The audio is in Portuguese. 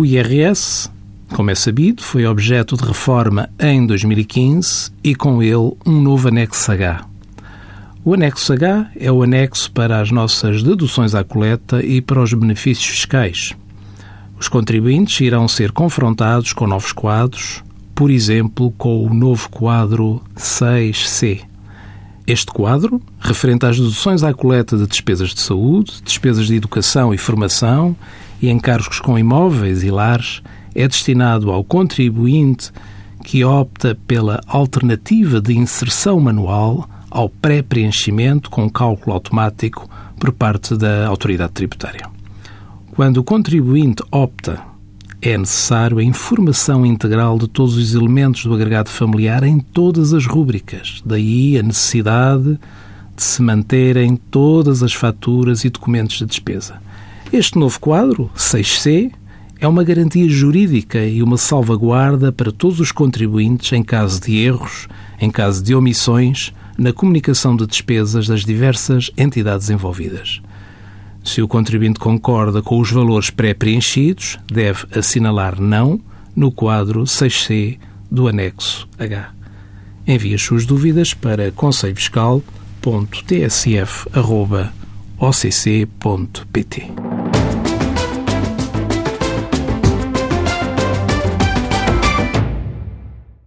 O IRS, como é sabido, foi objeto de reforma em 2015 e com ele um novo anexo H. O anexo H é o anexo para as nossas deduções à coleta e para os benefícios fiscais. Os contribuintes irão ser confrontados com novos quadros, por exemplo, com o novo quadro 6C. Este quadro, referente às deduções à coleta de despesas de saúde, despesas de educação e formação e encargos com imóveis e lares, é destinado ao contribuinte que opta pela alternativa de inserção manual ao pré-preenchimento com cálculo automático por parte da autoridade tributária. Quando o contribuinte opta, é necessário a informação integral de todos os elementos do agregado familiar em todas as rúbricas. Daí a necessidade de se manterem todas as faturas e documentos de despesa. Este novo quadro, 6C, é uma garantia jurídica e uma salvaguarda para todos os contribuintes em caso de erros, em caso de omissões na comunicação de despesas das diversas entidades envolvidas. Se o contribuinte concorda com os valores pré-preenchidos, deve assinalar não no quadro 6C do anexo H. Envie as suas dúvidas para conselhofiscal.tsf.occ.pt.